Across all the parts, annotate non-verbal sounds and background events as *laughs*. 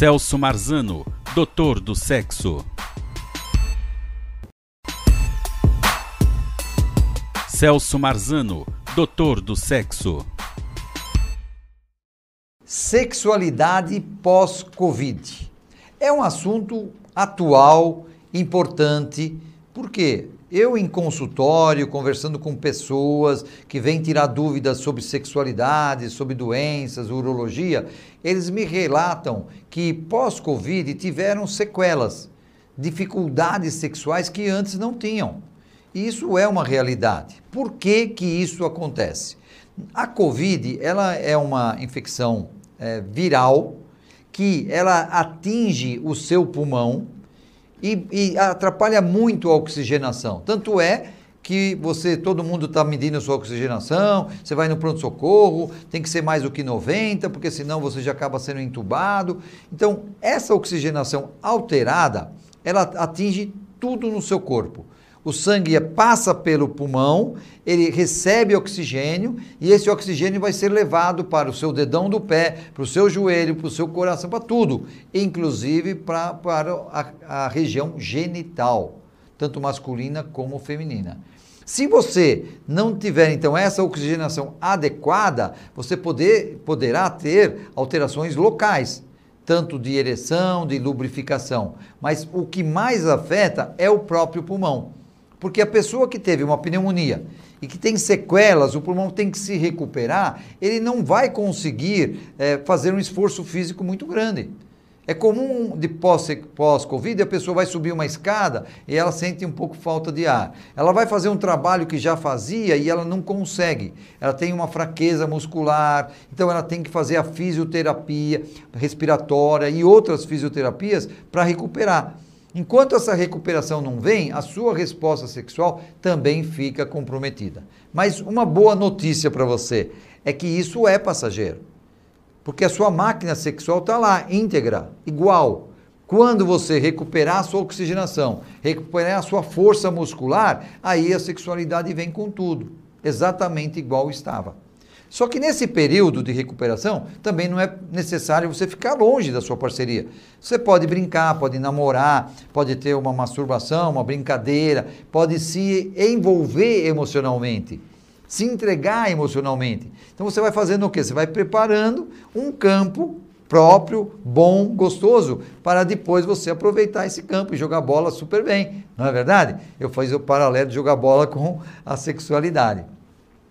Celso Marzano, doutor do sexo. Celso Marzano, doutor do sexo. Sexualidade pós-Covid. É um assunto atual, importante, porque eu em consultório, conversando com pessoas que vêm tirar dúvidas sobre sexualidade, sobre doenças, urologia, eles me relatam que pós-Covid tiveram sequelas, dificuldades sexuais que antes não tinham. Isso é uma realidade. Por que, que isso acontece? A Covid ela é uma infecção é, viral que ela atinge o seu pulmão e, e atrapalha muito a oxigenação. Tanto é que você, todo mundo está medindo a sua oxigenação, você vai no pronto-socorro, tem que ser mais do que 90, porque senão você já acaba sendo entubado. Então, essa oxigenação alterada, ela atinge tudo no seu corpo. O sangue passa pelo pulmão, ele recebe oxigênio e esse oxigênio vai ser levado para o seu dedão do pé, para o seu joelho, para o seu coração, para tudo, inclusive para a, a região genital, tanto masculina como feminina. Se você não tiver então essa oxigenação adequada, você poder, poderá ter alterações locais, tanto de ereção, de lubrificação. Mas o que mais afeta é o próprio pulmão. Porque a pessoa que teve uma pneumonia e que tem sequelas, o pulmão tem que se recuperar, ele não vai conseguir é, fazer um esforço físico muito grande. É comum de pós-Covid a pessoa vai subir uma escada e ela sente um pouco falta de ar. Ela vai fazer um trabalho que já fazia e ela não consegue. Ela tem uma fraqueza muscular, então ela tem que fazer a fisioterapia respiratória e outras fisioterapias para recuperar. Enquanto essa recuperação não vem, a sua resposta sexual também fica comprometida. Mas uma boa notícia para você é que isso é passageiro. Porque a sua máquina sexual está lá, íntegra, igual. Quando você recuperar a sua oxigenação, recuperar a sua força muscular, aí a sexualidade vem com tudo, exatamente igual estava. Só que nesse período de recuperação também não é necessário você ficar longe da sua parceria. Você pode brincar, pode namorar, pode ter uma masturbação, uma brincadeira, pode se envolver emocionalmente, se entregar emocionalmente. Então você vai fazendo o quê? Você vai preparando um campo próprio, bom, gostoso, para depois você aproveitar esse campo e jogar bola super bem. Não é verdade? Eu fiz o paralelo de jogar bola *laughs* com a sexualidade.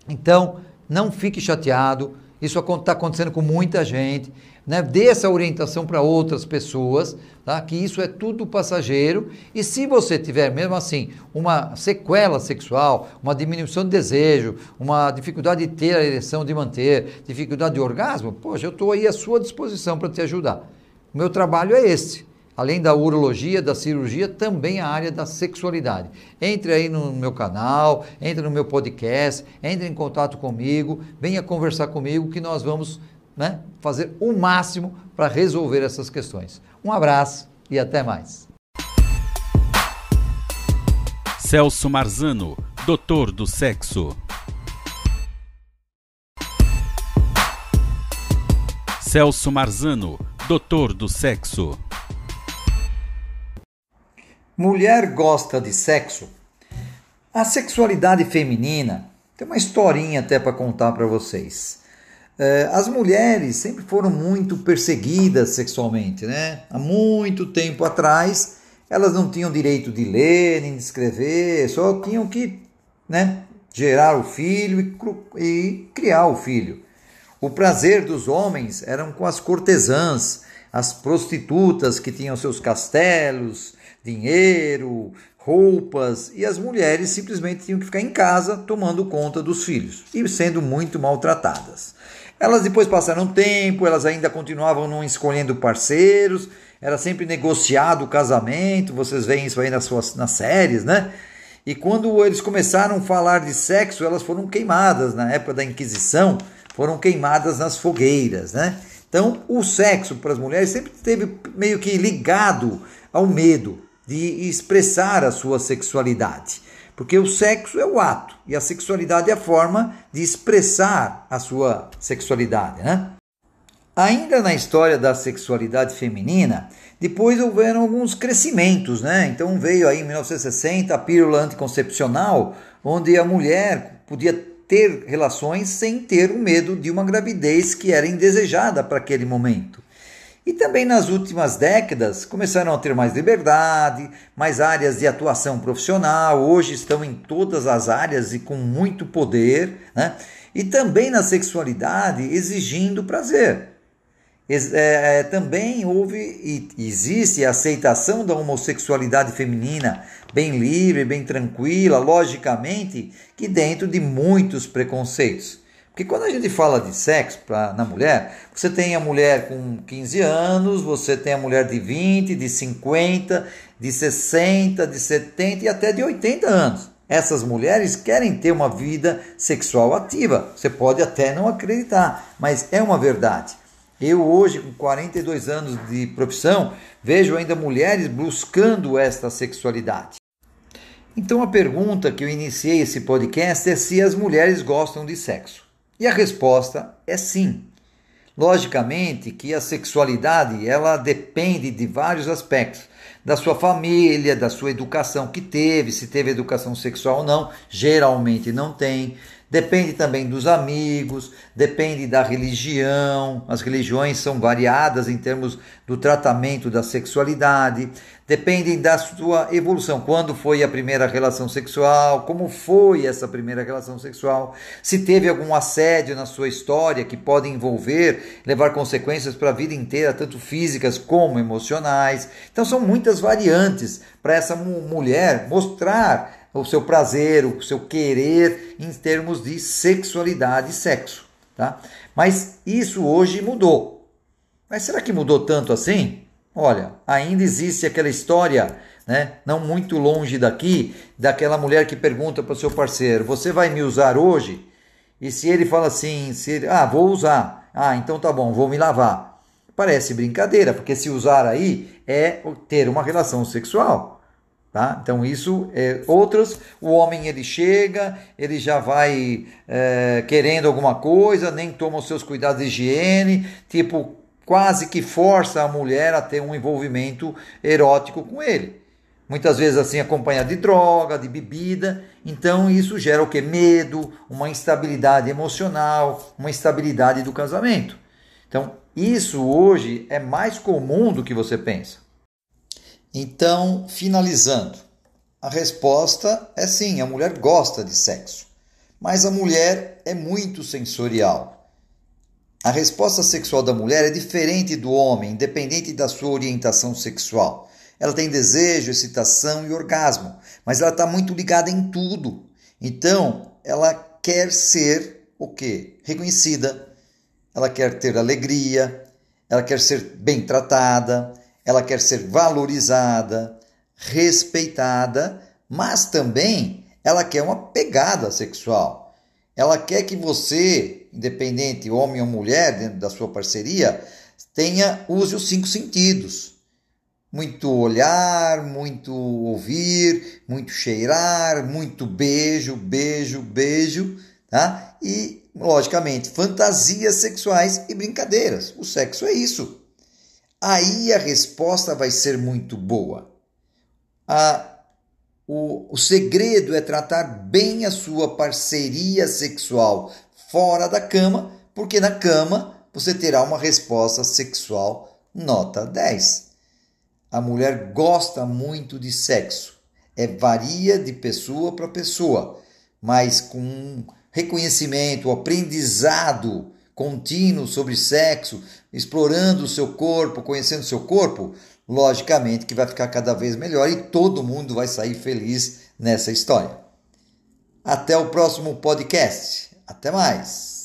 Então, não fique chateado, isso está acontecendo com muita gente. Né? Dê essa orientação para outras pessoas, tá? que isso é tudo passageiro. E se você tiver, mesmo assim, uma sequela sexual, uma diminuição de desejo, uma dificuldade de ter a ereção, de manter, dificuldade de orgasmo, poxa, eu estou aí à sua disposição para te ajudar. O meu trabalho é esse além da urologia, da cirurgia, também a área da sexualidade. Entre aí no meu canal, entre no meu podcast, entre em contato comigo, venha conversar comigo que nós vamos né, fazer o máximo para resolver essas questões. Um abraço e até mais. Celso Marzano, doutor do sexo. Celso Marzano, doutor do sexo. Mulher gosta de sexo? A sexualidade feminina tem uma historinha até para contar para vocês. É, as mulheres sempre foram muito perseguidas sexualmente, né? Há muito tempo atrás, elas não tinham direito de ler nem de escrever, só tinham que né, gerar o filho e, criar o filho. O prazer dos homens eram com as cortesãs, as prostitutas que tinham seus castelos, dinheiro, roupas, e as mulheres simplesmente tinham que ficar em casa tomando conta dos filhos e sendo muito maltratadas. Elas depois passaram tempo, elas ainda continuavam não escolhendo parceiros, era sempre negociado o casamento, vocês veem isso aí nas, suas, nas séries, né? E quando eles começaram a falar de sexo, elas foram queimadas na época da Inquisição, foram queimadas nas fogueiras, né? Então, o sexo para as mulheres sempre esteve meio que ligado ao medo, de expressar a sua sexualidade. Porque o sexo é o ato e a sexualidade é a forma de expressar a sua sexualidade, né? Ainda na história da sexualidade feminina, depois houveram alguns crescimentos, né? Então veio aí em 1960 a pílula anticoncepcional, onde a mulher podia ter relações sem ter o medo de uma gravidez que era indesejada para aquele momento. E também nas últimas décadas começaram a ter mais liberdade, mais áreas de atuação profissional, hoje estão em todas as áreas e com muito poder, né? e também na sexualidade exigindo prazer. É, é, também houve e existe a aceitação da homossexualidade feminina bem livre, bem tranquila, logicamente que dentro de muitos preconceitos. Porque quando a gente fala de sexo pra, na mulher, você tem a mulher com 15 anos, você tem a mulher de 20, de 50, de 60, de 70 e até de 80 anos. Essas mulheres querem ter uma vida sexual ativa. Você pode até não acreditar, mas é uma verdade. Eu hoje, com 42 anos de profissão, vejo ainda mulheres buscando esta sexualidade. Então a pergunta que eu iniciei esse podcast é se as mulheres gostam de sexo. E a resposta é sim. Logicamente que a sexualidade ela depende de vários aspectos, da sua família, da sua educação que teve, se teve educação sexual ou não, geralmente não tem, Depende também dos amigos, depende da religião. As religiões são variadas em termos do tratamento da sexualidade. Depende da sua evolução. Quando foi a primeira relação sexual? Como foi essa primeira relação sexual? Se teve algum assédio na sua história que pode envolver, levar consequências para a vida inteira, tanto físicas como emocionais. Então são muitas variantes para essa mulher mostrar o seu prazer, o seu querer em termos de sexualidade e sexo. Tá? Mas isso hoje mudou. Mas será que mudou tanto assim? Olha, ainda existe aquela história, né, não muito longe daqui, daquela mulher que pergunta para o seu parceiro: Você vai me usar hoje? E se ele fala assim: se ele, Ah, vou usar. Ah, então tá bom, vou me lavar. Parece brincadeira, porque se usar aí é ter uma relação sexual. Tá? Então isso é outros o homem ele chega ele já vai é, querendo alguma coisa nem toma os seus cuidados de higiene tipo quase que força a mulher a ter um envolvimento erótico com ele. Muitas vezes assim acompanhado de droga de bebida. Então isso gera o que medo uma instabilidade emocional uma instabilidade do casamento. Então isso hoje é mais comum do que você pensa então, finalizando, a resposta é sim, a mulher gosta de sexo, mas a mulher é muito sensorial. A resposta sexual da mulher é diferente do homem, independente da sua orientação sexual. Ela tem desejo, excitação e orgasmo, mas ela está muito ligada em tudo. Então, ela quer ser o quê? Reconhecida, ela quer ter alegria, ela quer ser bem tratada, ela quer ser valorizada, respeitada, mas também ela quer uma pegada sexual. Ela quer que você, independente homem ou mulher, dentro da sua parceria, tenha use os cinco sentidos. Muito olhar, muito ouvir, muito cheirar, muito beijo, beijo, beijo, tá? E, logicamente, fantasias sexuais e brincadeiras. O sexo é isso aí a resposta vai ser muito boa. A, o, o segredo é tratar bem a sua parceria sexual fora da cama, porque na cama você terá uma resposta sexual nota 10. A mulher gosta muito de sexo. É varia de pessoa para pessoa, mas com reconhecimento, aprendizado contínuo sobre sexo, explorando o seu corpo, conhecendo o seu corpo, logicamente que vai ficar cada vez melhor e todo mundo vai sair feliz nessa história. Até o próximo podcast. Até mais!